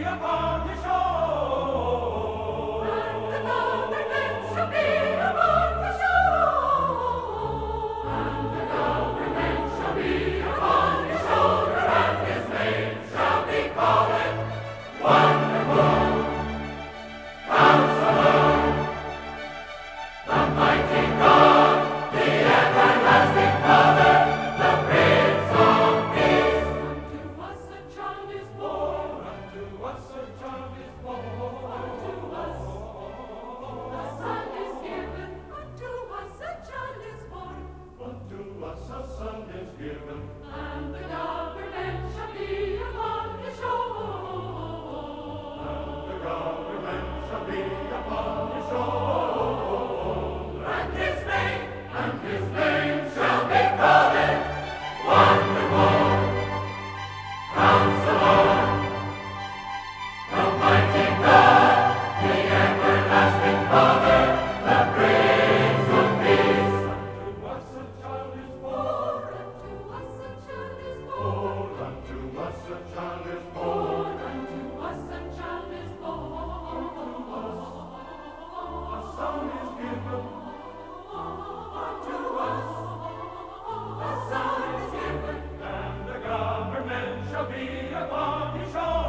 Yeah. us a Sunday's given, and the God. men shall be upon his shoulders.